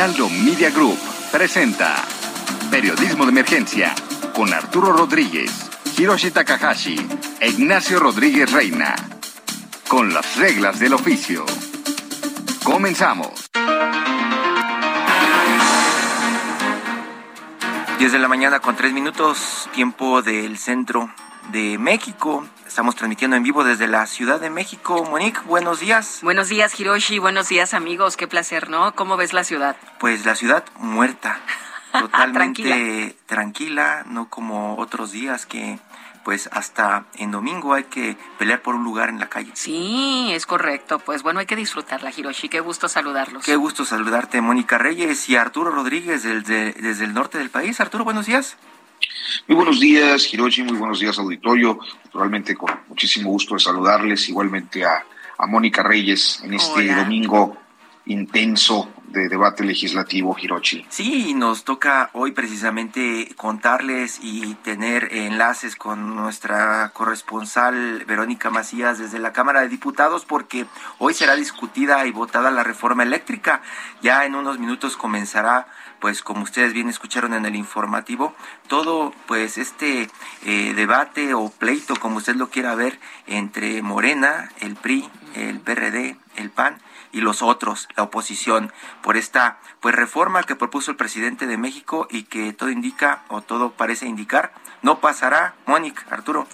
Media Group presenta Periodismo de Emergencia con Arturo Rodríguez, Hiroshi Takahashi e Ignacio Rodríguez Reina. Con las reglas del oficio. Comenzamos. 10 de la mañana con 3 minutos, tiempo del centro de México. Estamos transmitiendo en vivo desde la Ciudad de México. Monique, buenos días. Buenos días, Hiroshi. Buenos días, amigos. Qué placer, ¿no? ¿Cómo ves la ciudad? Pues la ciudad muerta. Totalmente tranquila. tranquila, no como otros días que pues hasta en domingo hay que pelear por un lugar en la calle. Sí, es correcto. Pues bueno, hay que disfrutarla, Hiroshi. Qué gusto saludarlos. Qué gusto saludarte, Mónica Reyes y Arturo Rodríguez desde, desde el norte del país. Arturo, buenos días. Muy buenos días, Hiroshi. Muy buenos días, auditorio. Naturalmente, con muchísimo gusto de saludarles. Igualmente a, a Mónica Reyes en este Hola. domingo intenso de debate legislativo, Hiroshi. Sí, nos toca hoy precisamente contarles y tener enlaces con nuestra corresponsal Verónica Macías desde la Cámara de Diputados porque hoy será discutida y votada la reforma eléctrica. Ya en unos minutos comenzará pues como ustedes bien escucharon en el informativo, todo pues este eh, debate o pleito, como usted lo quiera ver, entre Morena, el PRI, el PRD, el PAN y los otros, la oposición, por esta pues reforma que propuso el presidente de México y que todo indica o todo parece indicar no pasará, Mónica, Arturo.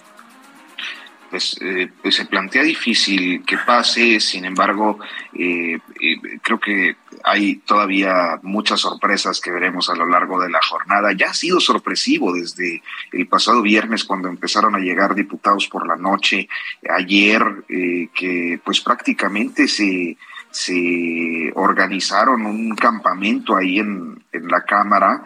Pues, eh, pues se plantea difícil que pase, sin embargo, eh, eh, creo que hay todavía muchas sorpresas que veremos a lo largo de la jornada. Ya ha sido sorpresivo desde el pasado viernes cuando empezaron a llegar diputados por la noche, ayer eh, que pues prácticamente se, se organizaron un campamento ahí en, en la Cámara,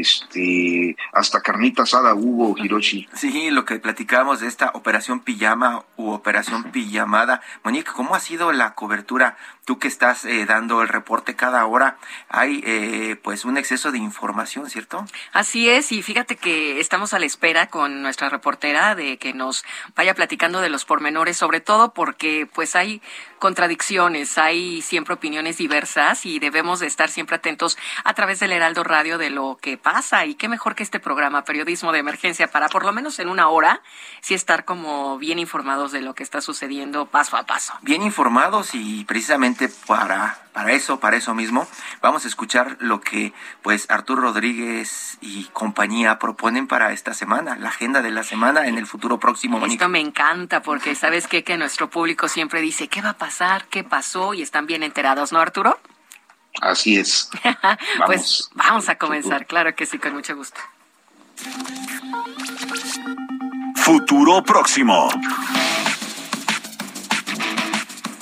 este, hasta carnita asada hubo, Hiroshi. Sí, lo que platicábamos de esta operación pijama u operación pijamada. Monique, ¿cómo ha sido la cobertura? Tú que estás eh, dando el reporte cada hora, hay eh, pues un exceso de información, ¿cierto? Así es, y fíjate que estamos a la espera con nuestra reportera de que nos vaya platicando de los pormenores, sobre todo porque pues hay contradicciones, hay siempre opiniones diversas y debemos de estar siempre atentos a través del Heraldo Radio de lo que pasa y qué mejor que este programa Periodismo de Emergencia para por lo menos en una hora sí estar como bien informados de lo que está sucediendo paso a paso. Bien informados y precisamente para, para eso, para eso mismo, vamos a escuchar lo que pues Arturo Rodríguez y compañía proponen para esta semana, la agenda de la semana en el futuro próximo. Mónica. Esto me encanta porque sabes qué? que nuestro público siempre dice, ¿qué va a pasar? ¿Qué pasó? Y están bien enterados, ¿no, Arturo? Así es. pues vamos a comenzar, claro que sí, con mucho gusto. Futuro próximo.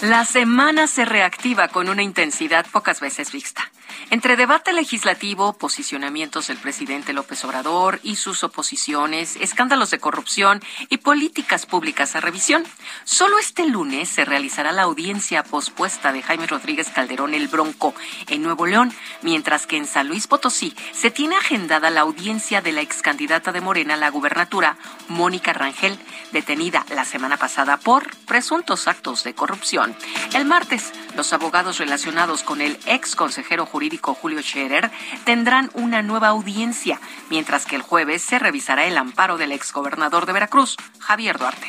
La semana se reactiva con una intensidad pocas veces vista. Entre debate legislativo, posicionamientos del presidente López Obrador y sus oposiciones, escándalos de corrupción y políticas públicas a revisión, solo este lunes se realizará la audiencia pospuesta de Jaime Rodríguez Calderón el Bronco en Nuevo León, mientras que en San Luis Potosí se tiene agendada la audiencia de la ex candidata de Morena a la gubernatura, Mónica Rangel, detenida la semana pasada por presuntos actos de corrupción. El martes, los abogados relacionados con el ex consejero jurídico Julio Scherer tendrán una nueva audiencia, mientras que el jueves se revisará el amparo del ex gobernador de Veracruz, Javier Duarte.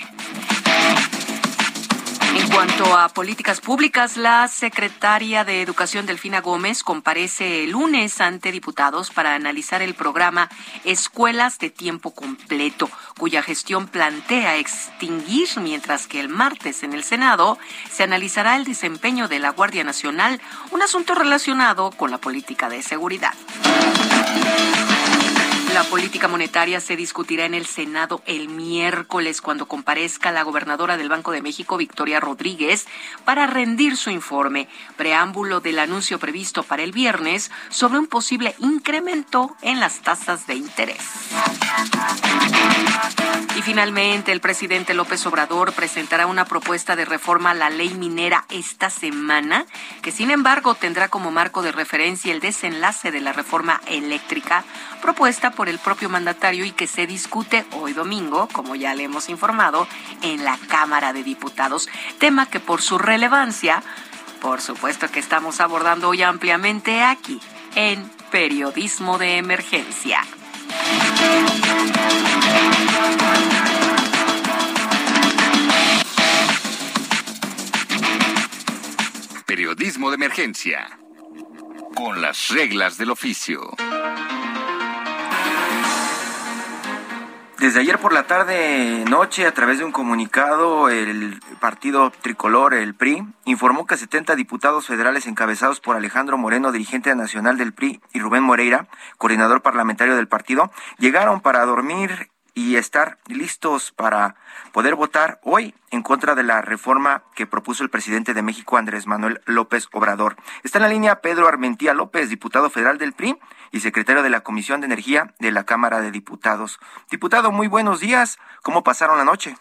En cuanto a políticas públicas, la secretaria de Educación Delfina Gómez comparece el lunes ante diputados para analizar el programa Escuelas de Tiempo Completo, cuya gestión plantea extinguir, mientras que el martes en el Senado se analizará el desempeño de la Guardia Nacional, un asunto relacionado con la política de seguridad. La política monetaria se discutirá en el Senado el miércoles cuando comparezca la gobernadora del Banco de México, Victoria Rodríguez, para rendir su informe, preámbulo del anuncio previsto para el viernes sobre un posible incremento en las tasas de interés. Y finalmente, el presidente López Obrador presentará una propuesta de reforma a la ley minera esta semana, que sin embargo tendrá como marco de referencia el desenlace de la reforma eléctrica propuesta por el propio mandatario y que se discute hoy domingo, como ya le hemos informado, en la Cámara de Diputados, tema que por su relevancia, por supuesto que estamos abordando hoy ampliamente aquí, en Periodismo de Emergencia. Periodismo de Emergencia. Con las reglas del oficio. Desde ayer por la tarde noche, a través de un comunicado, el partido tricolor, el PRI, informó que 70 diputados federales encabezados por Alejandro Moreno, dirigente nacional del PRI, y Rubén Moreira, coordinador parlamentario del partido, llegaron para dormir y estar listos para poder votar hoy en contra de la reforma que propuso el presidente de México, Andrés Manuel López Obrador. Está en la línea Pedro Armentía López, diputado federal del PRI y secretario de la Comisión de Energía de la Cámara de Diputados. Diputado, muy buenos días. ¿Cómo pasaron la noche?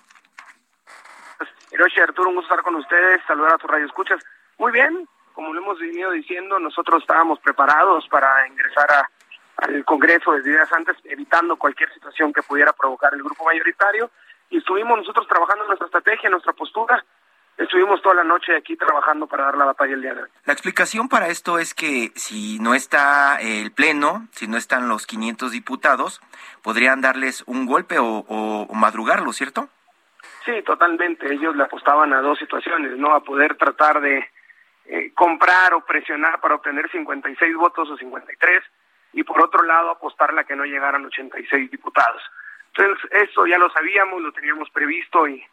Arturo, un gusto estar con ustedes, saludar a tu radio escuchas. Muy bien, como lo hemos venido diciendo, nosotros estábamos preparados para ingresar a al Congreso desde días antes, evitando cualquier situación que pudiera provocar el grupo mayoritario. Y estuvimos nosotros trabajando en nuestra estrategia, en nuestra postura. Estuvimos toda la noche aquí trabajando para dar la batalla el día de hoy. La explicación para esto es que si no está el Pleno, si no están los 500 diputados, podrían darles un golpe o, madrugarlo, ¿cierto? Sí, totalmente. Ellos le apostaban a dos situaciones, ¿no? A poder tratar de eh, comprar o presionar para obtener 56 votos o 53 y por otro lado apostarle a que no llegaran 86 diputados. Entonces, eso ya lo sabíamos, lo teníamos previsto y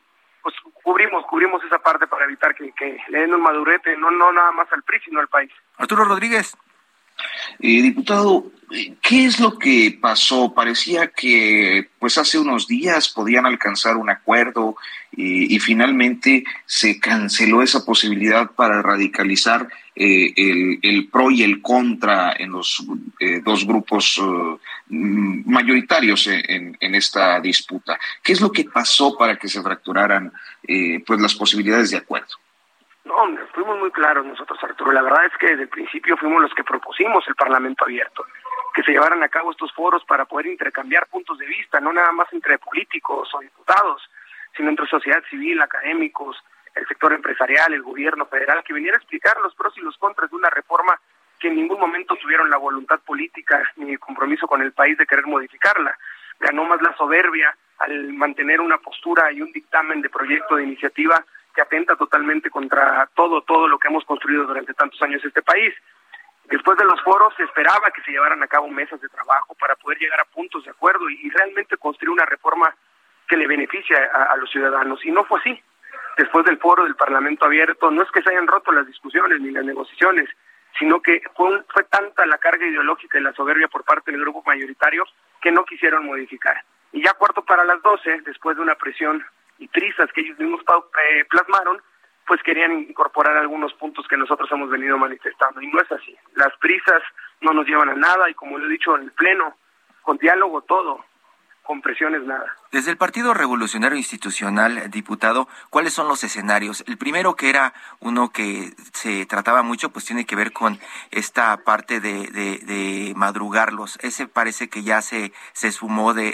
pues cubrimos, cubrimos esa parte para evitar que, le den un madurete, no, no nada más al PRI, sino al país. Arturo Rodríguez. Eh, diputado, ¿qué es lo que pasó? Parecía que pues hace unos días podían alcanzar un acuerdo y, finalmente se canceló esa posibilidad para radicalizar eh, el, pro y el contra en los eh, dos grupos mayoritarios en, en, esta disputa. ¿Qué es lo que pasó para que se fracturaran pues las posibilidades de acuerdo? No, fuimos muy claros nosotros, Arturo. La verdad es que desde el principio fuimos los que propusimos el Parlamento abierto, que se llevaran a cabo estos foros para poder intercambiar puntos de vista, no nada más entre políticos o diputados, sino entre sociedad civil, académicos, el sector empresarial, el gobierno federal, que viniera a explicar los pros y los contras de una reforma que en ningún momento tuvieron la voluntad política ni el compromiso con el país de querer modificarla. Ganó más la soberbia al mantener una postura y un dictamen de proyecto de iniciativa que atenta totalmente contra todo, todo lo que hemos construido durante tantos años este país. Después de los foros se esperaba que se llevaran a cabo mesas de trabajo para poder llegar a puntos de acuerdo y, realmente construir una reforma que le beneficie a, los ciudadanos. Y no fue así. Después del foro del Parlamento abierto, no es que se hayan roto las discusiones ni las negociaciones, sino que fue, fue tanta la carga ideológica y la soberbia por parte del grupo mayoritario que no quisieron modificar. Y ya cuarto para las doce, después de una presión y trizas que ellos mismos eh, plasmaron, pues querían incorporar algunos puntos que nosotros hemos venido manifestando. Y no es así. Las prisas no nos llevan a nada y como lo he dicho en el Pleno, con diálogo todo, con presiones nada. Desde el Partido Revolucionario Institucional, diputado, ¿cuáles son los escenarios? El primero que era uno que se trataba mucho, pues tiene que ver con esta parte de, de, madrugarlos. Ese parece que ya se, se esfumó de,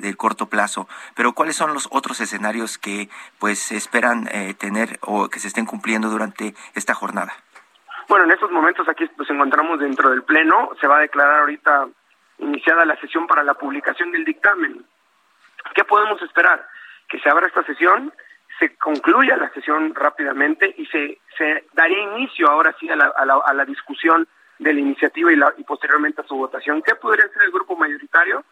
del corto plazo. Pero ¿cuáles son los otros escenarios que pues esperan eh, tener o que se estén cumpliendo durante esta jornada? Bueno, en estos momentos aquí nos encontramos dentro del Pleno. Se va a declarar ahorita iniciada la sesión para la publicación del dictamen. ¿Qué podemos esperar? Que se abra esta sesión, se concluya la sesión rápidamente y se, se daría inicio ahora sí a la, a la, discusión de la iniciativa y, la, y posteriormente a su votación. ¿Qué podría ser el grupo mayoritario?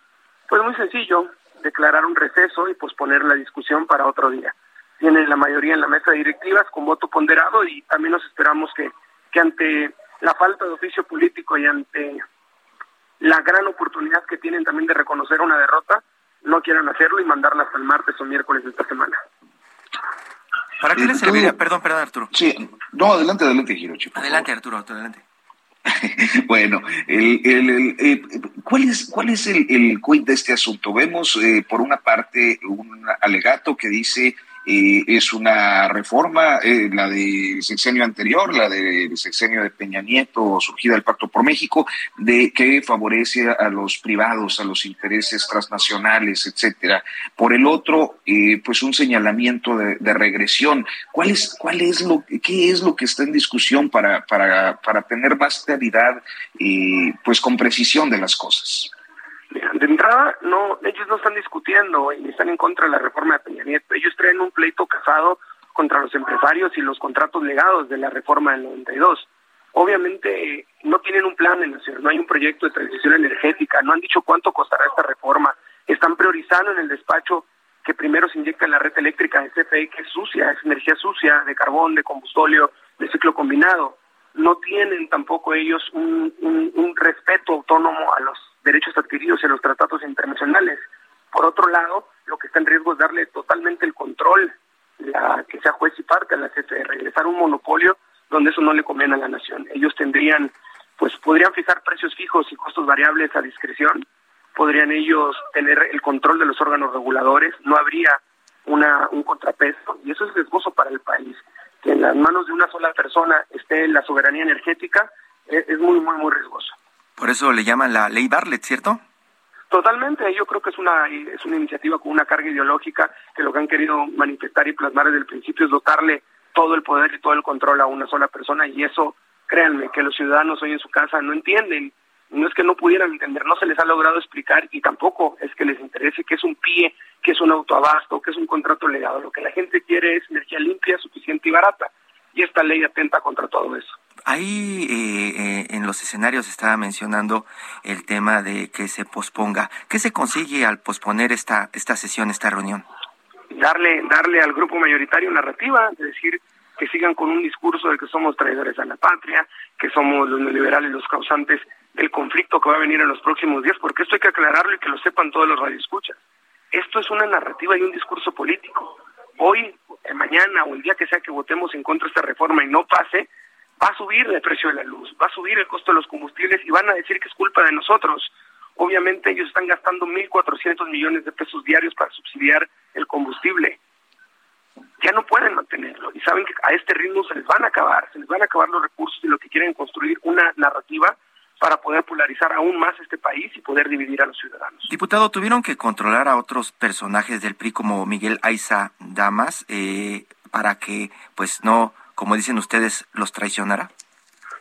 Pues muy sencillo, declarar un receso y posponer la discusión para otro día. Tienen la mayoría en la mesa de directivas con voto ponderado y también nos esperamos que, que ante la falta de oficio político y ante la gran oportunidad que tienen también de reconocer una derrota, no quieran hacerlo y mandarla hasta el martes o miércoles de esta semana. ¿Para qué le serviría? Perdón, perdón, Arturo. Sí, no, adelante, adelante, Hirochi. Adelante, Arturo, adelante. bueno, el, el, eh, ¿cuál es, cuál es el, el de este asunto? Vemos, eh, por una parte, un alegato que dice eh, es una reforma, eh, la del sexenio anterior, la del sexenio de Peña Nieto, surgida del Pacto por México, de que favorece a los privados, a los intereses transnacionales, etcétera. Por el otro, eh, pues un señalamiento de, regresión. ¿Cuál es, cuál es lo, qué es lo que está en discusión para, para, para tener más claridad, y pues con precisión de las cosas? De entrada, no, ellos no están discutiendo y están en contra de la reforma de Peña Nieto. Ellos traen un pleito casado contra los empresarios y los contratos legados de la reforma del 92. Obviamente no tienen un plan de nación, no hay un proyecto de transición energética, no han dicho cuánto costará esta reforma. Están priorizando en el despacho que primero se inyecta en la red eléctrica de CFE, que es sucia, es energía sucia, de carbón, de combustóleo, de ciclo combinado. No tienen tampoco ellos un, un respeto autónomo a los derechos adquiridos en los tratados internacionales. Por otro lado, lo que está en riesgo es darle totalmente el control, la, que sea juez y parte a la CFE, regresar un monopolio donde eso no le conviene a la nación. Ellos tendrían, pues podrían fijar precios fijos y costos variables a discreción, podrían ellos tener el control de los órganos reguladores, no habría una, un contrapeso, y eso es riesgoso para el país. Que en las manos de una sola persona esté la soberanía energética es, es muy, muy, muy riesgoso. Por eso le llaman la ley Bartlett, ¿cierto? Totalmente, yo creo que es una es una iniciativa con una carga ideológica que lo que han querido manifestar y plasmar desde el principio es dotarle todo el poder y todo el control a una sola persona y eso, créanme, que los ciudadanos hoy en su casa no entienden. No es que no pudieran entender, no se les ha logrado explicar y tampoco es que les interese que es un pie, que es un autoabasto, que es un contrato legado. Lo que la gente quiere es energía limpia, suficiente y barata. Y esta ley atenta contra todo eso. Ahí eh, eh, en los escenarios estaba mencionando el tema de que se posponga. ¿Qué se consigue al posponer esta, esta sesión, esta reunión? Darle, darle al grupo mayoritario narrativa, es decir, que sigan con un discurso de que somos traidores a la patria, que somos los neoliberales los causantes del conflicto que va a venir en los próximos días, porque esto hay que aclararlo y que lo sepan todos los radioescuchas. Esto es una narrativa y un discurso político. Hoy, mañana o el día que sea que votemos en contra de esta reforma y no pase, va a subir el precio de la luz, va a subir el costo de los combustibles y van a decir que es culpa de nosotros. Obviamente ellos están gastando 1.400 millones de pesos diarios para subsidiar el combustible. Ya no pueden mantenerlo y saben que a este ritmo se les van a acabar, se les van a acabar los recursos y lo que quieren construir una narrativa para poder polarizar aún más este país y poder dividir a los ciudadanos. Diputado, tuvieron que controlar a otros personajes del PRI como Miguel Aiza Damas eh, para que pues no como dicen ustedes, los traicionará?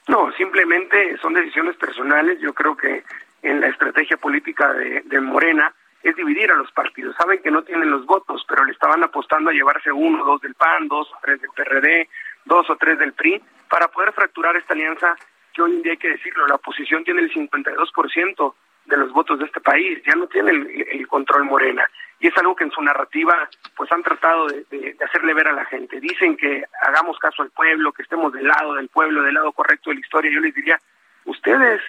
No, simplemente son decisiones personales. Yo creo que en la estrategia política de, Morena es dividir a los partidos. Saben que no tienen los votos, pero le estaban apostando a llevarse uno, dos del PAN, dos o tres del PRD, dos o tres del PRI, para poder fracturar esta alianza que hoy en día hay que decirlo, la oposición tiene el 52% de los votos de este país, ya no tiene el, control Morena. Y es algo que en su narrativa pues han tratado de, hacerle ver a la gente. Dicen que hagamos caso al pueblo, que estemos del lado del pueblo, del lado correcto de la historia. Yo les diría, ustedes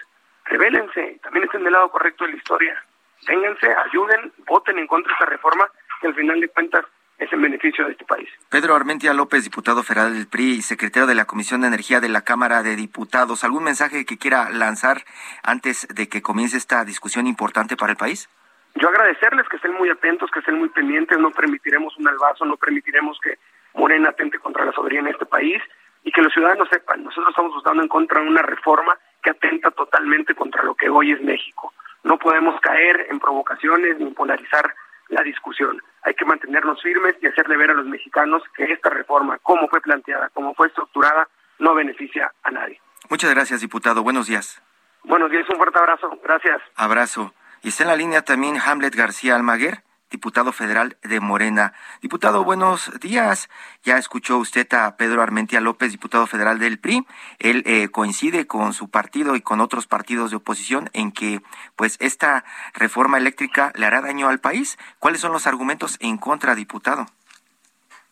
revélense, también estén del lado correcto de la historia. Vénganse, ayuden, voten en contra de esta reforma que al final de cuentas es en beneficio de este país. Pedro Armentia López, diputado federal del PRI y secretario de la Comisión de Energía de la Cámara de Diputados, ¿algún mensaje que quiera lanzar antes de que comience esta discusión importante para el país? Yo agradecerles que estén muy atentos, que estén muy pendientes, no permitiremos un albazo, no permitiremos que Morena atente contra la soberanía en este país y que los ciudadanos sepan, nosotros estamos votando en contra de una reforma que atenta totalmente contra lo que hoy es México. No podemos caer en provocaciones ni polarizar la discusión. Hay que mantenernos firmes y hacerle ver a los mexicanos que esta reforma, como fue planteada, como fue estructurada, no beneficia a nadie. Muchas gracias, diputado. Buenos días. Buenos días, un fuerte abrazo. Gracias. Abrazo. Y está en la línea también Hamlet García Almaguer diputado federal de Morena. Diputado, buenos días. Ya escuchó usted a Pedro Armentia López, diputado federal del PRI. Él eh, coincide con su partido y con otros partidos de oposición en que, pues, esta reforma eléctrica le hará daño al país. ¿Cuáles son los argumentos en contra, diputado?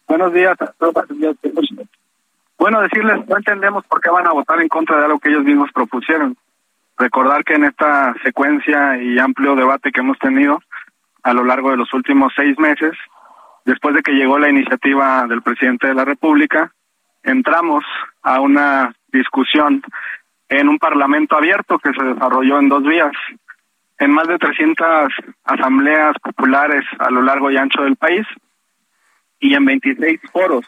Buenos días a todos. Bueno, decirles, no entendemos por qué van a votar en contra de algo que ellos mismos propusieron. Recordar que en esta secuencia y amplio debate que hemos tenido a lo largo de los últimos seis meses, después de que llegó la iniciativa del presidente de la República, entramos a una discusión en un parlamento abierto que se desarrolló en dos días, en más de 300 asambleas populares a lo largo y ancho del país y en 26 foros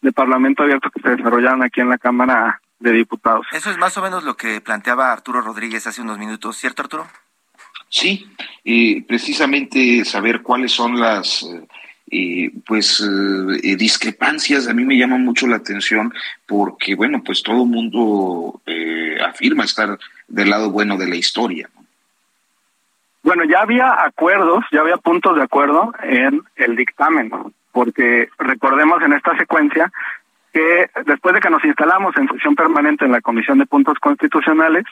de parlamento abierto que se desarrollaron aquí en la Cámara de Diputados. Eso es más o menos lo que planteaba Arturo Rodríguez hace unos minutos, ¿cierto Arturo? Sí, eh, precisamente saber cuáles son las eh, eh, pues eh, discrepancias a mí me llaman mucho la atención porque bueno pues todo mundo afirma estar del lado bueno de la historia. Bueno, ya había acuerdos, ya había puntos de acuerdo en el dictamen, porque recordemos en esta secuencia que después de que nos instalamos en sesión permanente en la Comisión de Puntos Constitucionales,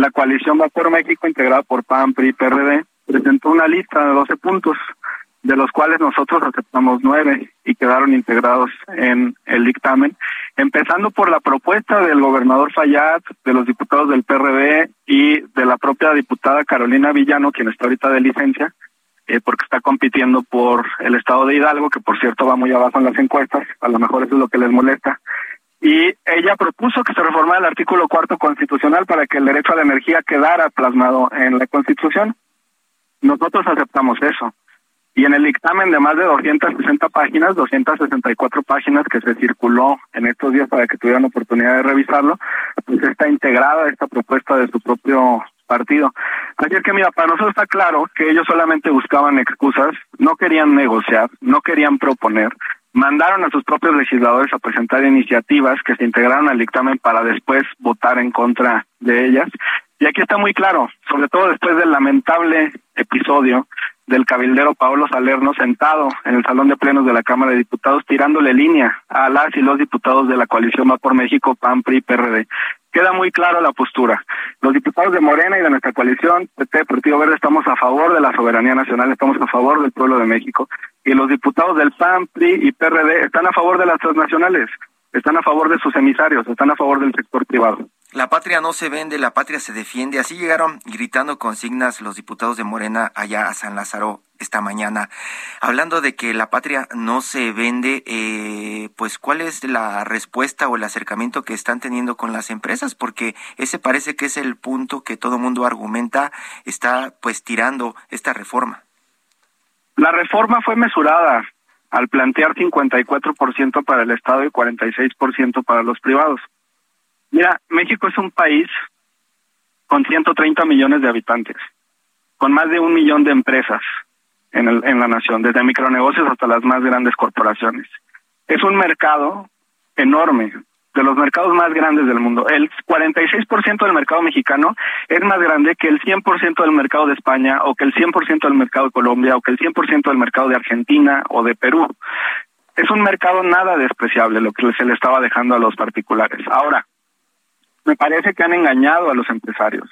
la coalición Va por México, integrada por PAN, PRI PRD, presentó una lista de 12 puntos, de los cuales nosotros aceptamos nueve y quedaron integrados en el dictamen, empezando por la propuesta del gobernador Fayad, de los diputados del PRD y de la propia diputada Carolina Villano, quien está ahorita de licencia, eh, porque está compitiendo por el estado de Hidalgo, que por cierto va muy abajo en las encuestas, a lo mejor eso es lo que les molesta, y ella propuso que se reformara el artículo cuarto constitucional para que el derecho a la energía quedara plasmado en la Constitución. Nosotros aceptamos eso. Y en el dictamen de más de 260 páginas, 264 páginas que se circuló en estos días para que tuvieran oportunidad de revisarlo, pues está integrada esta propuesta de su propio partido. Así que mira, para nosotros está claro que ellos solamente buscaban excusas, no querían negociar, no querían proponer, mandaron a sus propios legisladores a presentar iniciativas que se integraron al dictamen para después votar en contra de ellas. Y aquí está muy claro, sobre todo después del lamentable episodio del cabildero Paolo Salerno sentado en el salón de plenos de la Cámara de Diputados tirándole línea a las y los diputados de la coalición Va por México, PAN, PRI, PRD. Queda muy clara la postura. Los diputados de Morena y de nuestra coalición, PT, Partido Verde, estamos a favor de la soberanía nacional, estamos a favor del pueblo de México. Y los diputados del PAN, PRI y PRD están a favor de las transnacionales, están a favor de sus emisarios, están a favor del sector privado. La patria no se vende, la patria se defiende. Así llegaron gritando consignas los diputados de Morena allá a San Lázaro esta mañana. Hablando de que la patria no se vende, eh, pues ¿cuál es la respuesta o el acercamiento que están teniendo con las empresas? Porque ese parece que es el punto que todo mundo argumenta, está pues tirando esta reforma. La reforma fue mesurada al plantear 54% para el Estado y 46% para los privados. Mira, México es un país con 130 millones de habitantes, con más de un millón de empresas en, el, en la nación, desde micronegocios hasta las más grandes corporaciones. Es un mercado enorme, de los mercados más grandes del mundo. El 46% del mercado mexicano es más grande que el 100% del mercado de España o que el 100% del mercado de Colombia o que el 100% del mercado de Argentina o de Perú. Es un mercado nada despreciable lo que se le estaba dejando a los particulares. Ahora, me parece que han engañado a los empresarios.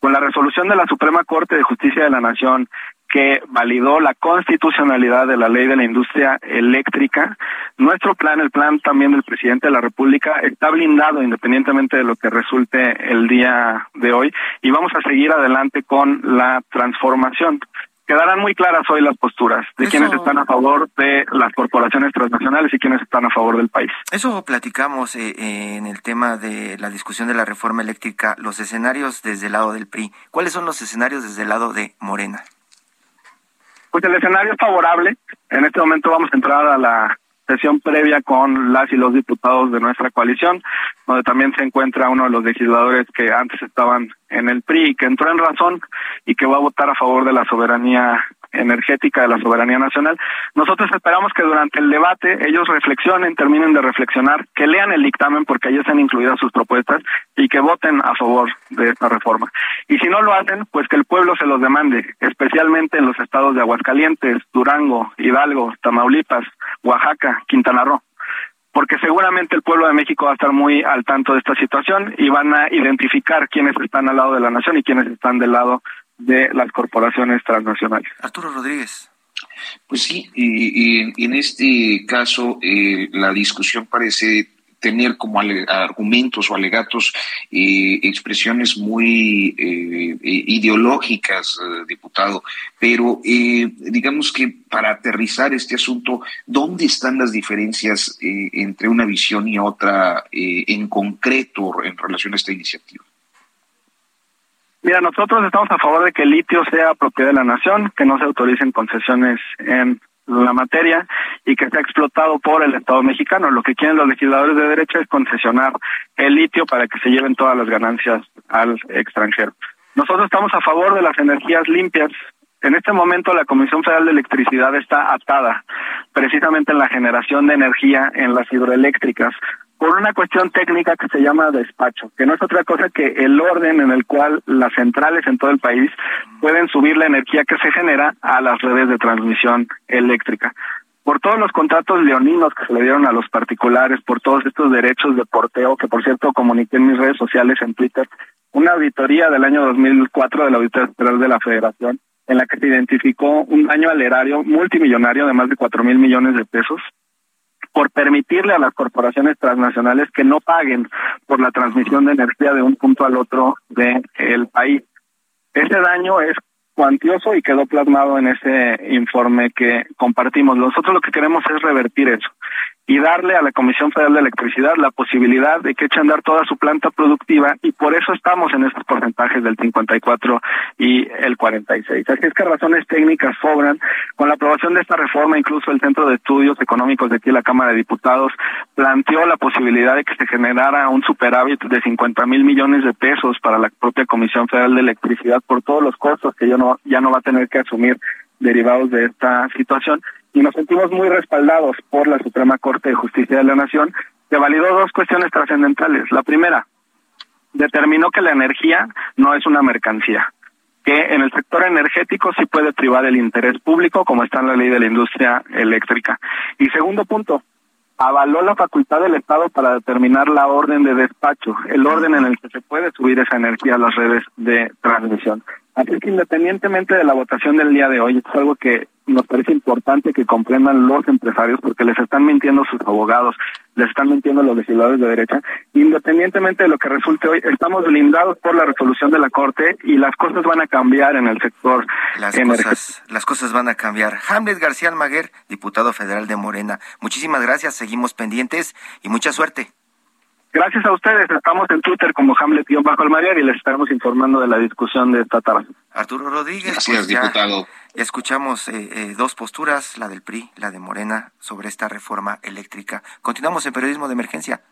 Con la resolución de la Suprema Corte de Justicia de la Nación que validó la constitucionalidad de la ley de la industria eléctrica, nuestro plan, el plan también del presidente de la República, está blindado independientemente de lo que resulte el día de hoy y vamos a seguir adelante con la transformación quedarán muy claras hoy las posturas de quienes están a favor de las corporaciones transnacionales y quienes están a favor del país. Eso platicamos eh, eh, en el tema de la discusión de la reforma eléctrica, los escenarios desde el lado del PRI. ¿Cuáles son los escenarios desde el lado de Morena? Pues el escenario es favorable. En este momento vamos a entrar a la sesión previa con las y los diputados de nuestra coalición, donde también se encuentra uno de los legisladores que antes estaban en el PRI y que entró en razón y que va a votar a favor de la soberanía energética de la soberanía nacional. Nosotros esperamos que durante el debate ellos reflexionen, terminen de reflexionar, que lean el dictamen porque ahí están incluidas sus propuestas y que voten a favor de esta reforma. Y si no lo hacen, pues que el pueblo se los demande, especialmente en los estados de Aguascalientes, Durango, Hidalgo, Tamaulipas, Oaxaca, Quintana Roo porque seguramente el pueblo de México va a estar muy al tanto de esta situación y van a identificar quiénes están al lado de la nación y quiénes están del lado de las corporaciones transnacionales. Arturo Rodríguez. Pues sí, y, en este caso eh, la discusión parece tener como argumentos o alegatos expresiones muy ideológicas, diputado, pero digamos que para aterrizar este asunto, ¿dónde están las diferencias entre una visión y otra en concreto en relación a esta iniciativa? Mira, nosotros estamos a favor de que el litio sea propiedad de la nación, que no se autoricen concesiones en la materia y que sea explotado por el Estado mexicano. Lo que quieren los legisladores de derecha es concesionar el litio para que se lleven todas las ganancias al extranjero. Nosotros estamos a favor de las energías limpias. En este momento la Comisión Federal de Electricidad está atada precisamente en la generación de energía en las hidroeléctricas por una cuestión técnica que se llama despacho, que no es otra cosa que el orden en el cual las centrales en todo el país pueden subir la energía que se genera a las redes de transmisión eléctrica. Por todos los contratos leoninos que se le dieron a los particulares, por todos estos derechos de porteo, que por cierto comuniqué en mis redes sociales, en Twitter, una auditoría del año 2004 de la Auditoría Federal de la Federación, en la que se identificó un daño al erario multimillonario de más de cuatro mil millones de pesos, por permitirle a las corporaciones transnacionales que no paguen por la transmisión de energía de un punto al otro del el país. Ese daño es cuantioso y quedó plasmado en ese informe que compartimos. Nosotros lo que queremos es revertir eso y darle a la Comisión Federal de Electricidad la posibilidad de que eche a andar toda su planta productiva y por eso estamos en estos porcentajes del 54 y el 46. Así es que razones técnicas sobran. Con la aprobación de esta reforma, incluso el Centro de Estudios Económicos de aquí, la Cámara de Diputados, planteó la posibilidad de que se generara un superávit de 50 mil millones de pesos para la propia Comisión Federal de Electricidad por todos los costos que ya no, ya no va a tener que asumir derivados de esta situación y nos sentimos muy respaldados por la Suprema Corte de Justicia de la Nación, que validó dos cuestiones trascendentales. La primera, determinó que la energía no es una mercancía, que en el sector energético sí puede privar el interés público, como está en la ley de la industria eléctrica. Y segundo punto, avaló la facultad del Estado para determinar la orden de despacho, el orden en el que se puede subir esa energía a las redes de transmisión. Así que independientemente de la votación del día de hoy, es algo que nos parece importante que comprendan los empresarios porque les están mintiendo sus abogados, les están mintiendo los legisladores de derecha. Independientemente de lo que resulte hoy, estamos blindados por la resolución de la Corte y las cosas van a cambiar en el sector. Las, cosas, las cosas van a cambiar. Hamlet García Almaguer, diputado federal de Morena. Muchísimas gracias, seguimos pendientes y mucha suerte. Gracias a ustedes, estamos en Twitter como Hamlet-Almaguer y les estaremos informando de la discusión de esta tarde. Arturo Rodríguez. Gracias, pues diputado. Escuchamos eh, eh, dos posturas, la del PRI, la de Morena, sobre esta reforma eléctrica. Continuamos en periodismo de emergencia.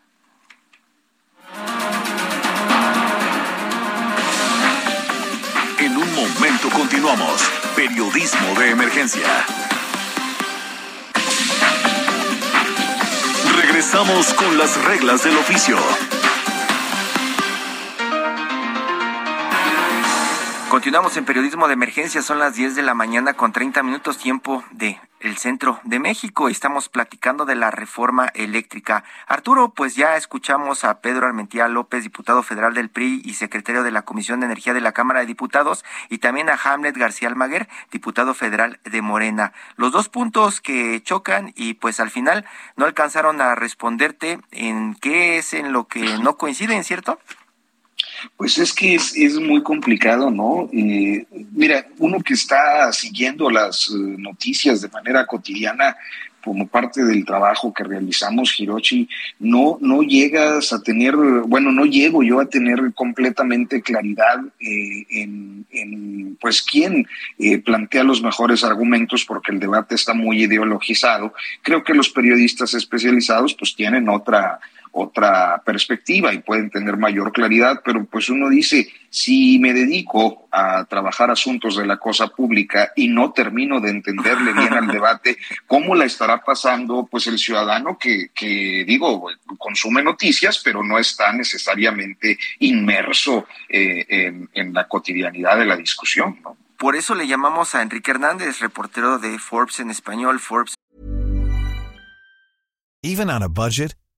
En un momento continuamos. Periodismo de emergencia. Regresamos con las reglas del oficio. Continuamos en periodismo de emergencia, son las 10 de la mañana con 30 minutos tiempo de el centro de México. Estamos platicando de la reforma eléctrica. Arturo, pues ya escuchamos a Pedro Armentía López, diputado federal del PRI y secretario de la Comisión de Energía de la Cámara de Diputados, y también a Hamlet García Almaguer, diputado federal de Morena. Los dos puntos que chocan y pues al final no alcanzaron a responderte en qué es en lo que no coinciden, ¿cierto? Pues es que es, muy complicado, ¿no? Eh, mira, uno que está siguiendo las eh, noticias de manera cotidiana como parte del trabajo que realizamos, Hiroshi, no, no llegas a tener, bueno, no llego yo a tener completamente claridad eh, en, en, pues, quién plantea los mejores argumentos, porque el debate está muy ideologizado. Creo que los periodistas especializados, pues, tienen otra, otra perspectiva y pueden tener mayor claridad, pero pues uno dice, si me dedico a trabajar asuntos de la cosa pública y no termino de entenderle bien al debate, ¿cómo la estará pasando pues el ciudadano que, que digo, consume noticias, pero no está necesariamente inmerso eh, en, en, la cotidianidad de la discusión? ¿no? Por eso le llamamos a Enrique Hernández, reportero de Forbes en español, Forbes. Even on a budget.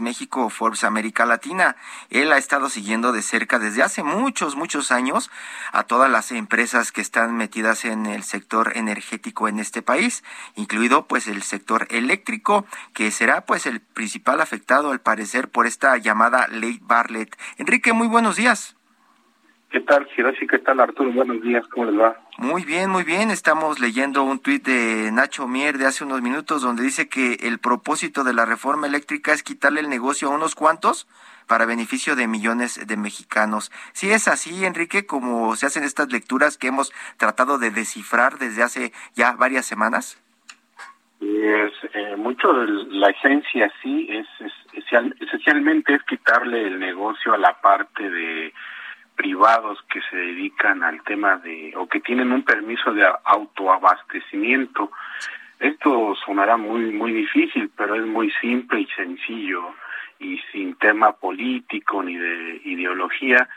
México Forbes América Latina. Él ha estado siguiendo de cerca desde hace muchos, muchos años a todas las empresas que están metidas en el sector energético en este país, incluido pues el sector eléctrico, que será pues el principal afectado al parecer por esta llamada ley Bartlett. Enrique, muy buenos días. ¿Qué tal, Hiroshi? ¿Qué tal, Arturo? Buenos días, ¿cómo les va? Muy bien, muy bien. Estamos leyendo un tuit de Nacho Mier de hace unos minutos donde dice que el propósito de la reforma eléctrica es quitarle el negocio a unos cuantos para beneficio de millones de mexicanos. Si es así, Enrique, como se hacen estas lecturas que hemos tratado de descifrar desde hace ya varias semanas. Es, eh, mucho de la esencia sí es, es esencialmente es quitarle el negocio a la parte de privados que se dedican al tema de o que tienen un permiso de autoabastecimiento. Esto sonará muy muy difícil, pero es muy simple y sencillo y sin tema político ni de ideología.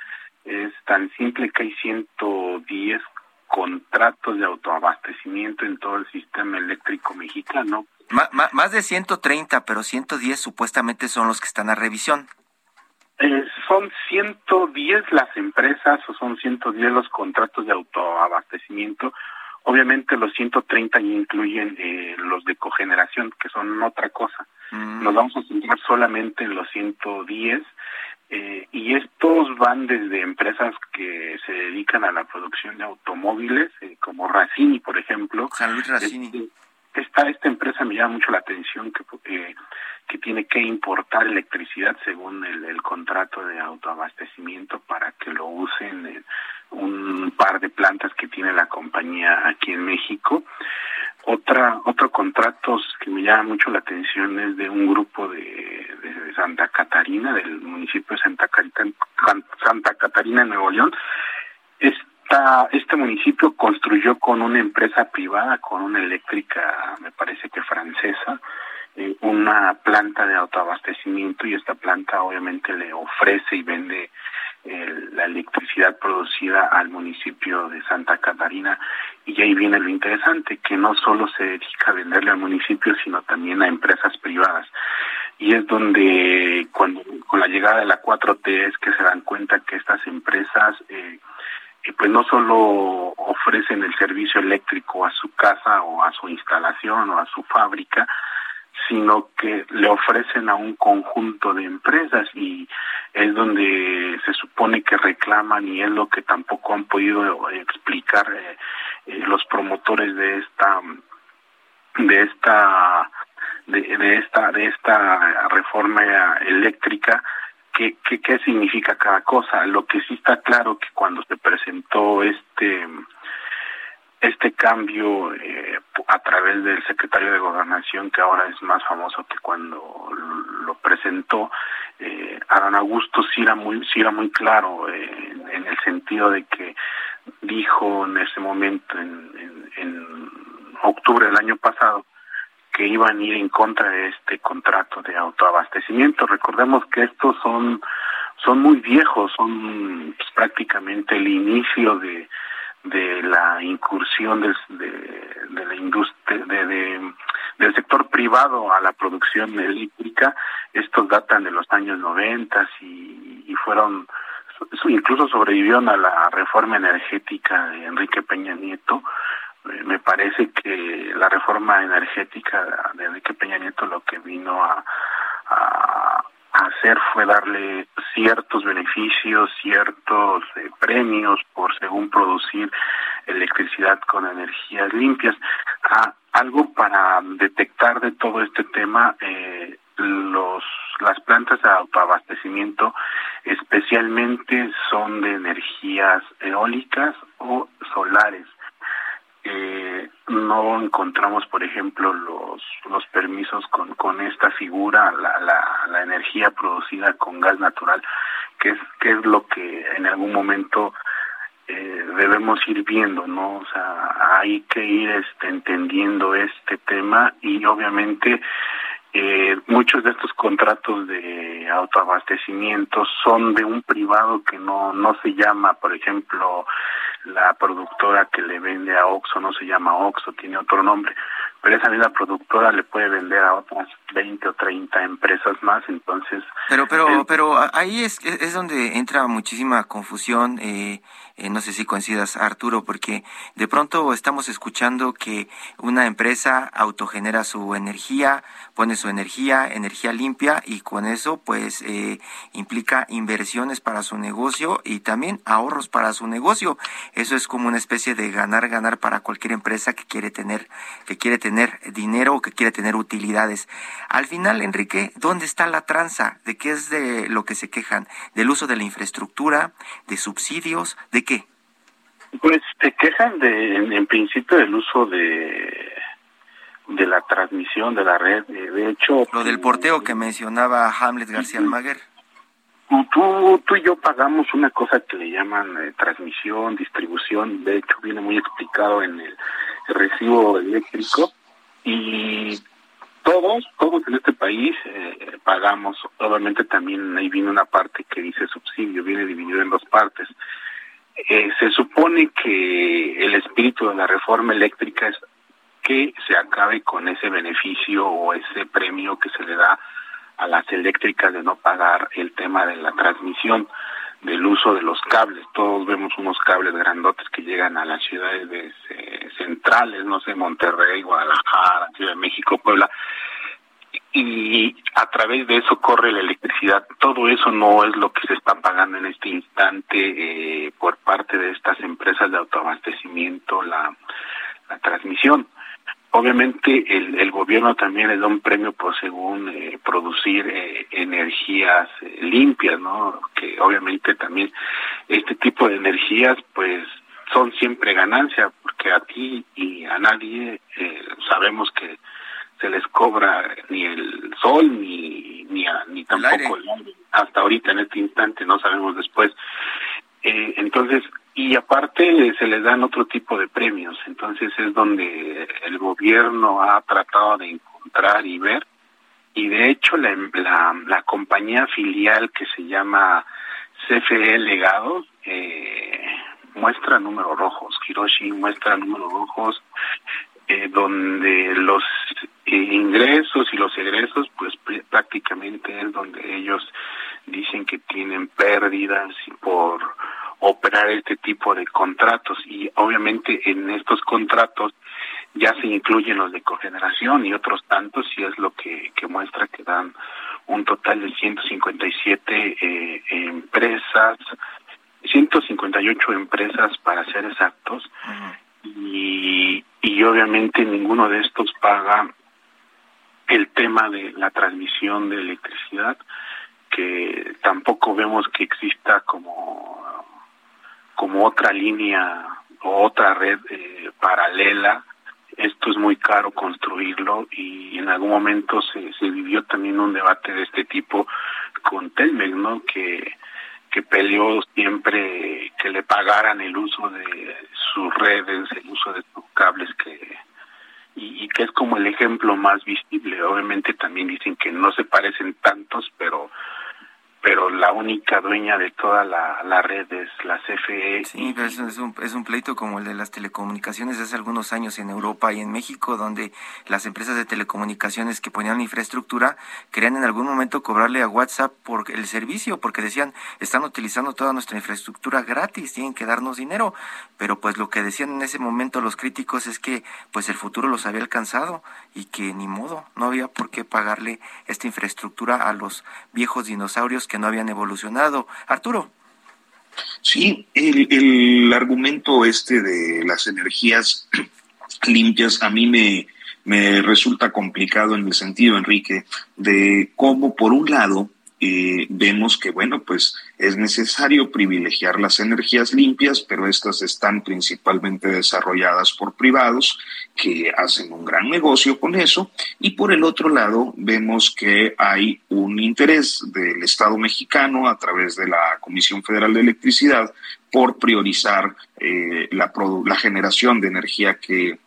Es tan simple que hay 110 contratos de autoabastecimiento en todo el sistema eléctrico mexicano. más de 130, pero 110 supuestamente son los que están a revisión. Eh, son 110 las empresas o son 110 los contratos de autoabastecimiento. Obviamente los 130 incluyen eh, los de cogeneración, que son otra cosa. Mm. Nos vamos a centrar solamente en los 110 eh, y estos van desde empresas que se dedican a la producción de automóviles, eh, como Racini, por ejemplo. San Luis Racini. Este, esta, esta empresa me llama mucho la atención que eh, que tiene que importar electricidad según el, contrato de autoabastecimiento para que lo usen en un par de plantas que tiene la compañía aquí en México. Otra, otro contrato que me llama mucho la atención es de un grupo de, de Santa Catarina, del municipio de Santa, Catarina, Santa Catarina, Nuevo León. Esta, este municipio construyó con una empresa privada, con una eléctrica, me parece que francesa, eh, una planta de autoabastecimiento y esta planta obviamente le ofrece y vende la electricidad producida al municipio de Santa Catarina. Y ahí viene lo interesante que no solo se dedica a venderle al municipio sino también a empresas privadas. Y es donde cuando con la llegada de la 4T es que se dan cuenta que estas empresas eh, eh, pues no solo ofrecen el servicio eléctrico a su casa o a su instalación o a su fábrica, sino que le ofrecen a un conjunto de empresas y es donde se supone que reclaman y es lo que tampoco han podido explicar eh, eh, los promotores de esta de esta de, esta de esta reforma eléctrica qué, qué, qué significa cada cosa. Lo que sí está claro que cuando se presentó este este cambio eh, a través del secretario de gobernación que ahora es más famoso que cuando lo presentó eh, Adán Augusto sí era muy sí era muy claro eh, en, el sentido de que dijo en ese momento en, en, octubre del año pasado que iban a ir en contra de este contrato de autoabastecimiento. Recordemos que estos son son muy viejos son pues, prácticamente el inicio de de la incursión de, de, la industria de, del sector privado a la producción eléctrica. Estos datan de los años 90 y, y fueron incluso sobrevivieron a la reforma energética de Enrique Peña Nieto me parece que la reforma energética de Enrique Peña Nieto lo que vino a, hacer fue darle ciertos beneficios, ciertos eh, premios por según producir electricidad con energías limpias. Ah, algo para detectar de todo este tema, eh, los las plantas de autoabastecimiento especialmente son de energías eólicas o no encontramos, por ejemplo, los, los permisos con, con esta figura, la, la, la energía producida con gas natural, que es, que es lo que en algún momento eh, debemos ir viendo, ¿no? O sea, hay que ir este, entendiendo este tema y obviamente eh, muchos de estos contratos de autoabastecimiento son de un privado que no no se llama, por ejemplo, la productora que le vende a Oxxo no se llama Oxxo, tiene otro nombre, pero esa misma productora le puede vender a otras 20 o 30 empresas más, entonces... Pero, pero, pero ahí es, es donde entra muchísima confusión, eh, eh, no sé si coincidas, Arturo, porque de pronto estamos escuchando que una empresa autogenera su energía, pone su energía, energía limpia, y con eso pues eh, implica inversiones para su negocio y también ahorros para su negocio. Eso es como una especie de ganar, ganar para cualquier empresa que quiere tener, que quiere tener dinero o que quiere tener utilidades. Al final, Enrique, ¿dónde está la tranza? ¿De qué es de lo que se quejan? ¿Del uso de la infraestructura? ¿De subsidios? ¿De qué? Pues te quejan de, en, principio del uso de de la transmisión de la red. De hecho, lo del porteo que mencionaba Hamlet García Almaguer. Tú, tú y yo pagamos una cosa que le llaman eh, transmisión, distribución. De hecho, viene muy explicado en el, recibo eléctrico y todos, todos en este país eh, pagamos. Obviamente también ahí viene una parte que dice subsidio, viene dividido en dos partes. Eh, se supone que el espíritu de la reforma eléctrica es que se acabe con ese beneficio o ese premio que se le da a las eléctricas de no pagar el tema de la transmisión del uso de los cables. Todos vemos unos cables grandotes que llegan a las ciudades de, eh, centrales, no sé, Monterrey, Guadalajara, Ciudad de México, Puebla, y a través de eso corre la electricidad. Todo eso no es lo que se está pagando en este instante eh, por parte de estas empresas de autoabastecimiento, la, la transmisión. Obviamente el, el gobierno también le da un premio por según eh, producir eh, energías limpias, ¿no? Que obviamente también este tipo de energías pues son siempre ganancia porque a ti y a nadie sabemos que se les cobra ni el sol ni ni, ni tampoco el aire. hasta ahorita en este instante no sabemos después eh, entonces y aparte se les dan otro tipo de premios. Entonces es donde el gobierno ha tratado de encontrar y ver. Y de hecho la, la, la compañía filial que se llama CFE Legados eh, muestra números rojos. Hiroshi muestra números rojos eh, donde los eh, ingresos y los egresos, pues prácticamente es donde ellos dicen que tienen pérdidas por operar este tipo de contratos. Y obviamente en estos contratos ya se incluyen los de cogeneración y otros tantos y es lo que, muestra que dan un total de 157 eh, empresas, 158 empresas para ser exactos, y, y obviamente ninguno de estos paga el tema de la transmisión de electricidad, que tampoco vemos que exista como, como otra línea o otra red eh, paralela. Esto es muy caro construirlo y en algún momento se, se vivió también un debate de este tipo con Telmex, ¿no? Que que peleó siempre que le pagaran el uso de sus redes, el uso de sus cables que y, que es como el ejemplo más visible. Obviamente también dicen que no se parecen tantos, pero pero la única dueña de toda la, la red es la CFE. Sí, pero es, un, es un pleito como el de las telecomunicaciones hace algunos años en Europa y en México, donde las empresas de telecomunicaciones que ponían infraestructura querían en algún momento cobrarle a WhatsApp por el servicio, porque decían, están utilizando toda nuestra infraestructura gratis, tienen que darnos dinero. Pero pues lo que decían en ese momento los críticos es que pues el futuro los había alcanzado y que ni modo, no había por qué pagarle esta infraestructura a los viejos dinosaurios que no habían evolucionado. Arturo. Sí, el, el argumento este de las energías limpias a mí me, me resulta complicado en el sentido, Enrique, de cómo por un lado eh, vemos que, bueno, pues es necesario privilegiar las energías limpias, pero estas están principalmente desarrolladas por privados que hacen un gran negocio con eso. Y por el otro lado, vemos que hay un interés del Estado mexicano a través de la Comisión Federal de Electricidad por priorizar eh, la, la generación de energía que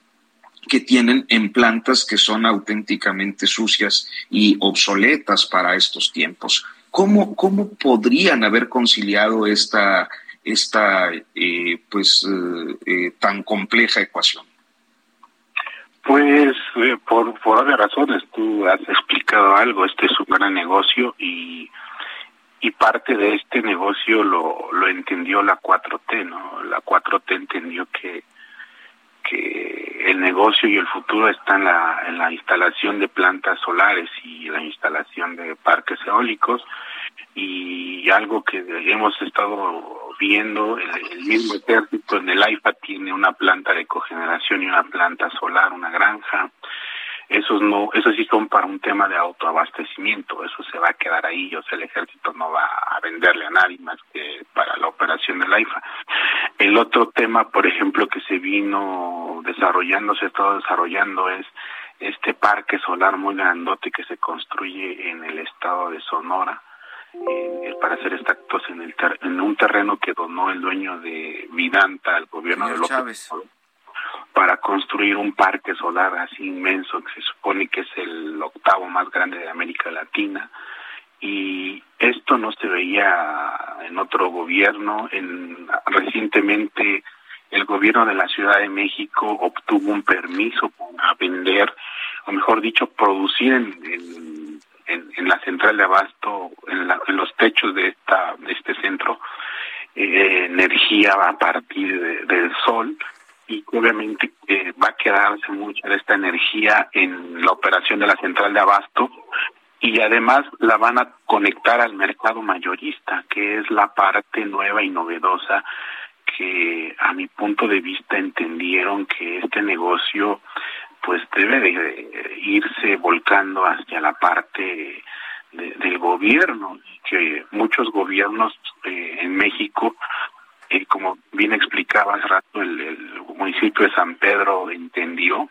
que tienen en plantas que son auténticamente sucias y obsoletas para estos tiempos. ¿Cómo, cómo podrían haber conciliado esta, esta eh, pues, eh, eh, tan compleja ecuación? Pues por, por otras razones, tú has explicado algo, este es un gran negocio y, y parte de este negocio lo, lo entendió la 4T, ¿no? La 4T entendió que que el negocio y el futuro está en la, instalación de plantas solares y la instalación de parques eólicos y algo que hemos estado viendo, el, mismo ejército en el AIFA tiene una planta de cogeneración y una planta solar, una granja, esos no, esos sí son para un tema de autoabastecimiento, eso se va a quedar ahí, o sea, el ejército no va a venderle a nadie más que para la operación del AIFA. El otro tema, por ejemplo, que se vino desarrollando, se ha estado desarrollando es este parque solar muy grandote que se construye en el estado de Sonora, eh, para hacer exactos en, el en un terreno que donó el dueño de Vidanta al gobierno de López Chávez. Para construir un parque solar así inmenso que se supone que es el octavo más grande de América Latina y esto no se veía en otro gobierno. En recientemente el gobierno de la Ciudad de México obtuvo un permiso para vender o mejor dicho producir en, la central de abasto en, en, los techos de esta de este centro eh, energía a partir del sol. Y obviamente eh, va a quedarse mucha de esta energía en la operación de la central de abasto y además la van a conectar al mercado mayorista, que es la parte nueva y novedosa que a mi punto de vista entendieron que este negocio pues debe de irse volcando hacia la parte del gobierno que muchos gobiernos eh, en México eh, como bien explicaba hace rato, el, municipio de San Pedro entendió.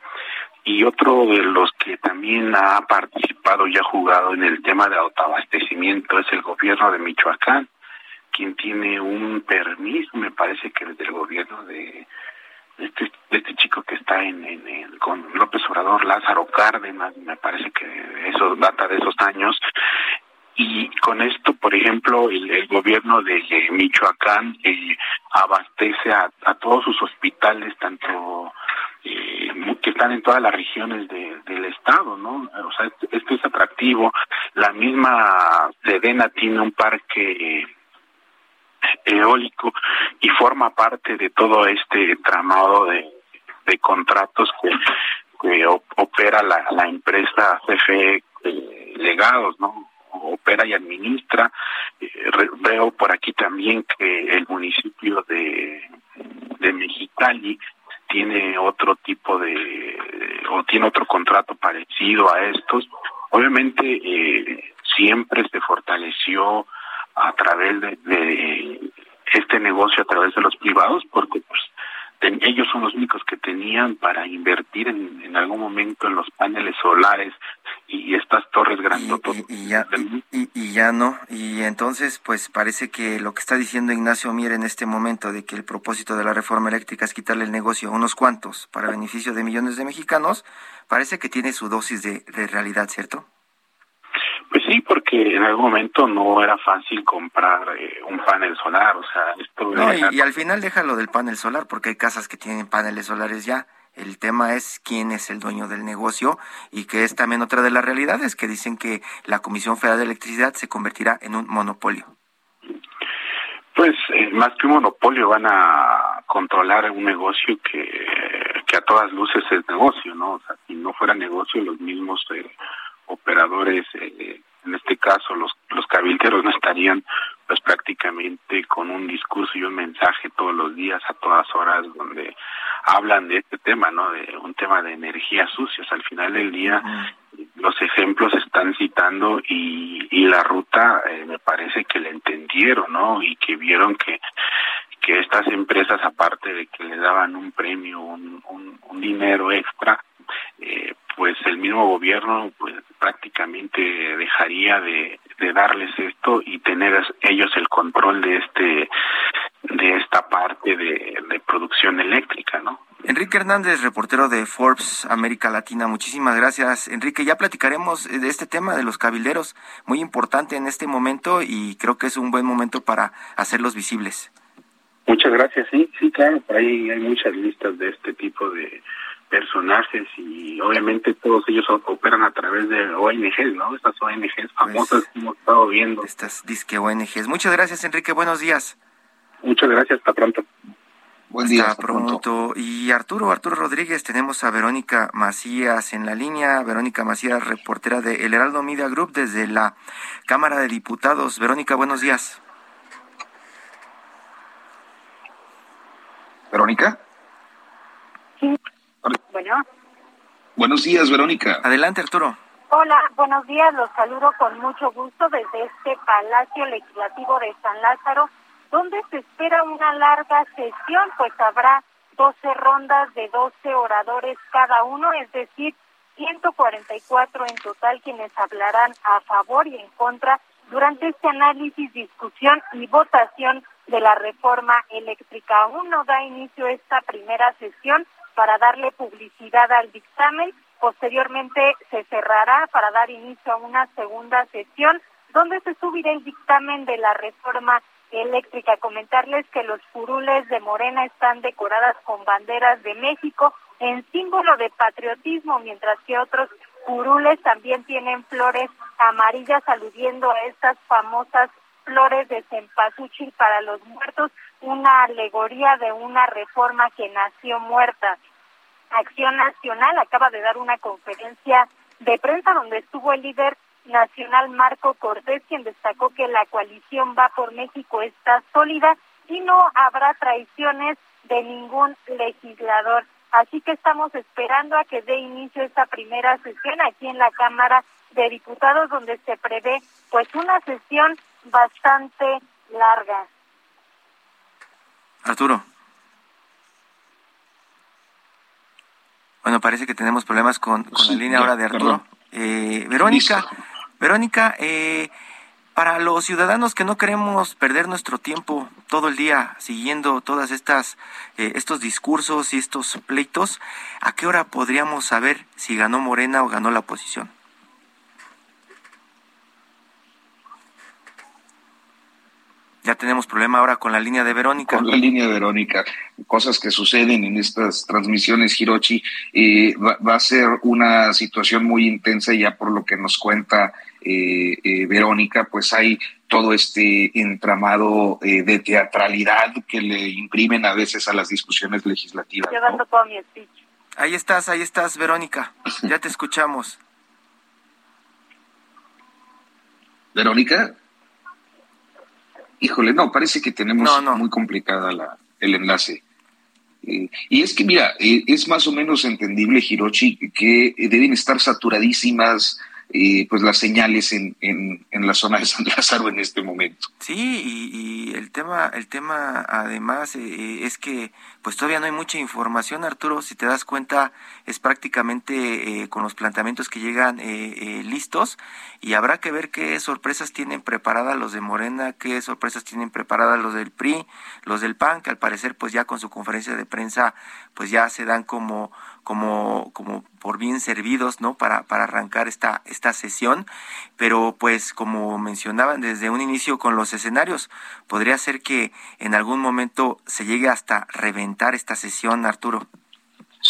Y otro de los que también ha participado y ha jugado en el tema de autoabastecimiento es el gobierno de Michoacán, quien tiene un permiso, me parece que desde el gobierno de, este, este chico que está en, en, con López Obrador, Lázaro Cárdenas, me parece que eso data de esos años, y con esto, por ejemplo, el, gobierno de Michoacán eh, abastece a, todos sus hospitales, tanto eh, que están en todas las regiones del estado, ¿no? O sea, esto es atractivo. La misma Sedena tiene un parque eólico y forma parte de todo este tramado de, contratos que, que opera la, la empresa CFE eh, Legados, ¿no? opera y administra. Eh, veo por aquí también que el municipio de, de Mexicali tiene otro tipo de, o tiene otro contrato parecido a estos. Obviamente eh, siempre se fortaleció a través de, de, este negocio a través de los privados porque pues ellos son los únicos que tenían para invertir en, en algún momento en los paneles solares y estas torres grandotas. Y, ya, y, ya no. Y entonces, pues parece que lo que está diciendo Ignacio Mier en este momento de que el propósito de la reforma eléctrica es quitarle el negocio a unos cuantos para beneficio de millones de mexicanos, parece que tiene su dosis de, realidad, ¿cierto? Pues sí, porque en algún momento no era fácil comprar eh, un panel solar, o sea, esto... No, y, y, al final déjalo del panel solar, porque hay casas que tienen paneles solares ya, el tema es quién es el dueño del negocio y que es también otra de las realidades que dicen que la Comisión Federal de Electricidad se convertirá en un monopolio. Pues eh, más que un monopolio van a controlar un negocio que, que a todas luces es negocio, ¿no? O sea, si no fuera negocio, los mismos eh, operadores, eh, en este caso los, los cabilderos, no estarían pues prácticamente con un discurso y un mensaje todos los días, a todas horas, donde hablan de este tema, ¿no? De un tema de energías sucias. Al final del día, los ejemplos están citando y, y la ruta eh, me parece que le entendieron, ¿no? Y que vieron que que estas empresas, aparte de que le daban un premio, un, un, dinero extra, eh, pues el mismo gobierno pues prácticamente dejaría de, de darles esto y tener ellos el control de este de esta parte de, de producción eléctrica, ¿no? Enrique Hernández, reportero de Forbes América Latina, muchísimas gracias. Enrique, ya platicaremos de este tema de los cabilderos, muy importante en este momento y creo que es un buen momento para hacerlos visibles. Muchas gracias, sí, sí, claro, ahí hay muchas listas de este tipo de personajes y obviamente todos ellos operan a través de ONGs, ¿no? Estas ONGs pues, famosas que hemos estado viendo. Estas disque ONGs. Muchas gracias, Enrique, buenos días. Muchas gracias, hasta pronto. Buen día. Hasta, pronto. Y Arturo, Arturo Rodríguez, tenemos a Verónica Macías en la línea. Verónica Macías, reportera de El Heraldo Media Group desde la Cámara de Diputados. Verónica, buenos días. Verónica. Sí. Bueno. Buenos días, Verónica. Adelante, Arturo. Hola, buenos días. Los saludo con mucho gusto desde este Palacio Legislativo de San Lázaro donde se espera una larga sesión, pues habrá 12 rondas de 12 oradores cada uno, es decir, 144 en total quienes hablarán a favor y en contra durante este análisis, discusión y votación de la reforma eléctrica. Aún no da inicio esta primera sesión para darle publicidad al dictamen. Posteriormente se cerrará para dar inicio a una segunda sesión donde se subirá el dictamen de la reforma eléctrica. Comentarles que los curules de Morena están decoradas con banderas de México en símbolo de patriotismo, mientras que otros curules también tienen flores amarillas aludiendo a estas famosas flores de cempasúchil para los muertos, una alegoría de una reforma que nació muerta. Acción Nacional acaba de dar una conferencia de prensa donde estuvo el líder nacional Marco Cortés, quien destacó que la coalición Va por México está sólida y no habrá traiciones de ningún legislador. Así que estamos esperando a que dé inicio esta primera sesión aquí en la Cámara de Diputados, donde se prevé pues una sesión bastante larga. Arturo. Bueno, parece que tenemos problemas con, la línea ahora de Arturo. Eh, Verónica, Verónica, eh, para los ciudadanos que no queremos perder nuestro tiempo todo el día siguiendo todas estas eh, estos discursos y estos pleitos, ¿a qué hora podríamos saber si ganó Morena o ganó la oposición? Ya tenemos problema ahora con la línea de Verónica. Con la línea de Verónica. Cosas que suceden en estas transmisiones, Hirochi. Eh, va, a ser una situación muy intensa ya por lo que nos cuenta eh, eh, Verónica, pues hay todo este entramado de teatralidad que le imprimen a veces a las discusiones legislativas. Ahí estás, ahí estás, Verónica. Ya te escuchamos. Verónica. Híjole, no, parece que tenemos muy complicada la, el enlace. Eh, y es que, mira, eh, es más o menos entendible, Hirochi, que deben estar saturadísimas eh, pues las señales en, en, en, la zona de San Lázaro en este momento. Sí, y, el tema, el tema además eh, es que pues todavía no hay mucha información, Arturo. Si te das cuenta, es prácticamente eh, con los planteamientos que llegan eh, listos y habrá que ver qué sorpresas tienen preparadas los de Morena, qué sorpresas tienen preparadas los del PRI, los del PAN, que al parecer pues ya con su conferencia de prensa pues ya se dan como como, como por bien servidos, ¿no? Para, para arrancar esta, esta sesión. Pero pues como mencionaban desde un inicio con los escenarios, podría ser que en algún momento se llegue hasta reventar esta sesión, Arturo.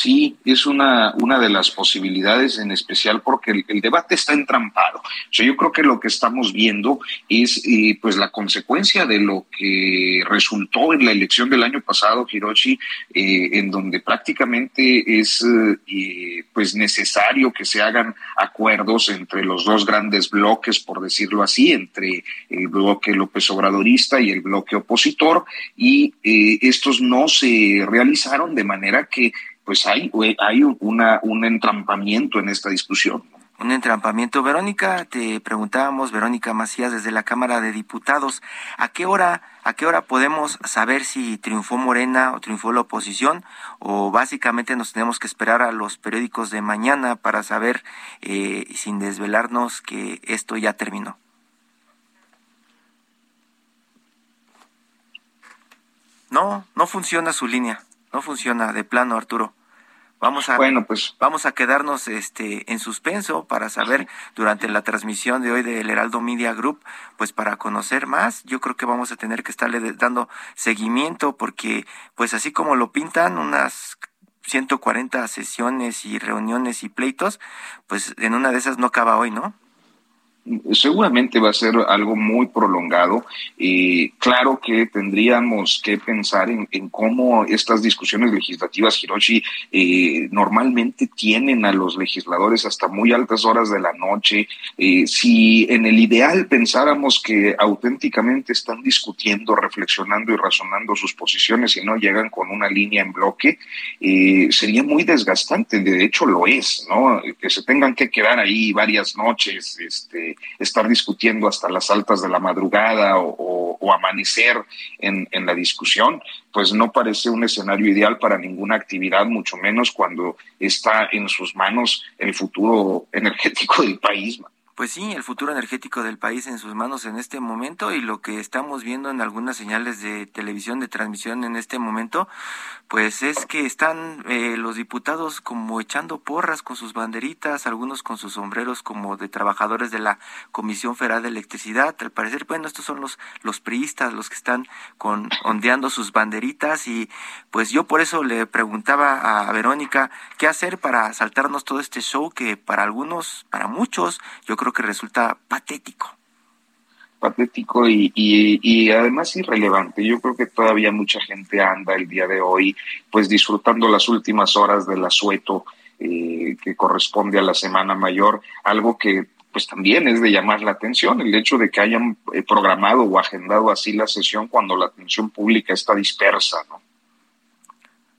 Sí, es una, una de las posibilidades, en especial porque el, debate está entrampado. yo creo que lo que estamos viendo es eh, pues la consecuencia de lo que resultó en la elección del año pasado, Hiroshi, eh, en donde prácticamente es eh, pues necesario que se hagan acuerdos entre los dos grandes bloques, por decirlo así, entre el bloque López Obradorista y el bloque opositor, y estos no se realizaron de manera que pues hay, hay una, un entrampamiento en esta discusión. Un entrampamiento. Verónica, te preguntábamos, Verónica Macías, desde la Cámara de Diputados, ¿a qué hora, a qué hora podemos saber si triunfó Morena o triunfó la oposición? O básicamente nos tenemos que esperar a los periódicos de mañana para saber, eh, sin desvelarnos, que esto ya terminó. No, no funciona su línea. no funciona de plano, Arturo. Vamos a, bueno, pues. vamos a quedarnos este, en suspenso para saber durante la transmisión de hoy del Heraldo Media Group, pues para conocer más, yo creo que vamos a tener que estarle dando seguimiento porque, pues así como lo pintan, unas 140 sesiones y reuniones y pleitos, pues en una de esas no acaba hoy, ¿no? Seguramente va a ser algo muy prolongado. y claro que tendríamos que pensar en, cómo estas discusiones legislativas, Hiroshi, eh, normalmente tienen a los legisladores hasta muy altas horas de la noche. Eh, si en el ideal pensáramos que auténticamente están discutiendo, reflexionando y razonando sus posiciones y no llegan con una línea en bloque, eh, sería muy desgastante. De hecho, lo es, ¿no? Que se tengan que quedar ahí varias noches, este, estar discutiendo hasta las altas de la madrugada o, amanecer en, la discusión, pues no parece un escenario ideal para ninguna actividad, mucho menos cuando está en sus manos el futuro energético del país pues sí, el futuro energético del país en sus manos en este momento y lo que estamos viendo en algunas señales de televisión de transmisión en este momento, pues es que están eh, los diputados como echando porras con sus banderitas, algunos con sus sombreros como de trabajadores de la Comisión Federal de Electricidad. Al parecer, bueno, estos son los, los priistas, los que están con, ondeando sus banderitas y pues yo por eso le preguntaba a Verónica qué hacer para saltarnos todo este show que para algunos, para muchos, yo creo que resulta patético. Patético y, además irrelevante. Yo creo que todavía mucha gente anda el día de hoy pues disfrutando las últimas horas del asueto eh, que corresponde a la Semana Mayor, algo que pues también es de llamar la atención el hecho de que hayan eh, programado o agendado así la sesión cuando la atención pública está dispersa, ¿no?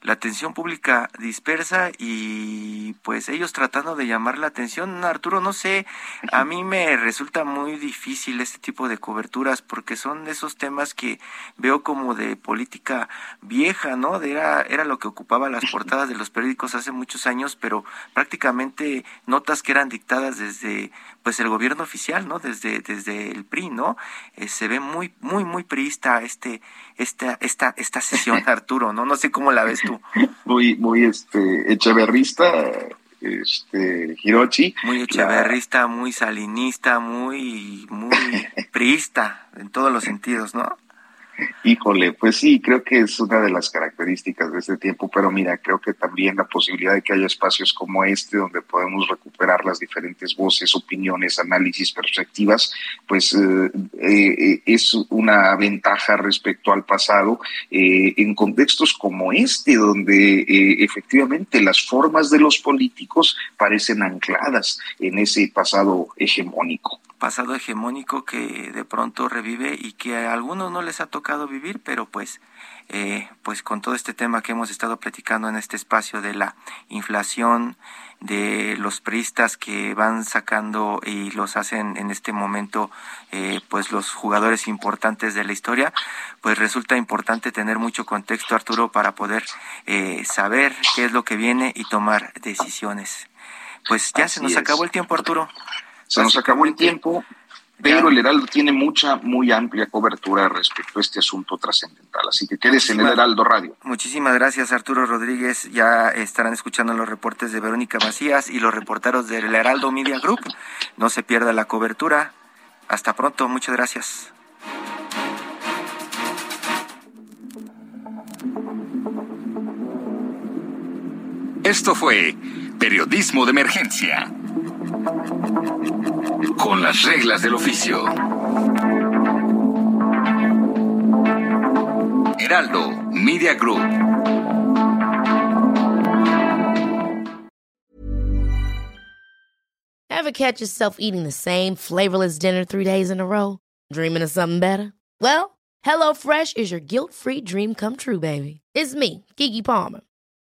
La atención pública dispersa y pues ellos tratando de llamar la atención. Arturo, no sé, a mí me resulta muy difícil este tipo de coberturas porque son esos temas que veo como de política vieja, ¿no? Era, era lo que ocupaba las portadas de los periódicos hace muchos años, pero prácticamente notas que eran dictadas desde pues el gobierno oficial, ¿no? Desde, desde el PRI, ¿no? Eh, se ve muy, muy, muy priista este, esta, esta, esta sesión, Arturo, ¿no? No sé cómo la ves tú. Muy, muy este echeverrista, este Hirochi. Muy echeverrista, muy salinista, muy, muy priista en todos los sentidos, ¿no? Híjole, pues sí, creo que es una de las características de este tiempo, pero mira, creo que también la posibilidad de que haya espacios como este donde podemos recuperar las diferentes voces, opiniones, análisis, perspectivas, pues eh, eh, es una ventaja respecto al pasado eh, en contextos como este, donde efectivamente las formas de los políticos parecen ancladas en ese pasado hegemónico pasado hegemónico que de pronto revive y que a algunos no les ha tocado vivir, pero pues, eh, pues con todo este tema que hemos estado platicando en este espacio de la inflación, de los priistas que van sacando y los hacen en este momento eh, pues los jugadores importantes de la historia pues resulta importante tener mucho contexto Arturo para poder eh, saber qué es lo que viene y tomar decisiones. Pues ya se nos acabó el tiempo Arturo se nos acabó el tiempo, pero el Heraldo tiene mucha, muy amplia cobertura respecto a este asunto trascendental. Así que quédese en el Heraldo Radio. Muchísimas gracias, Arturo Rodríguez. Ya estarán escuchando los reportes de Verónica Macías y los reporteros del Heraldo Media Group. No se pierda la cobertura. Hasta pronto, muchas gracias. Esto fue Periodismo de Emergencia con las reglas del oficio. Heraldo Media Group. Ever catch yourself eating the same flavorless dinner three days in a row? Dreaming of something better? Well, HelloFresh is your guilt-free dream come true, baby. It's me, Kiki Palmer.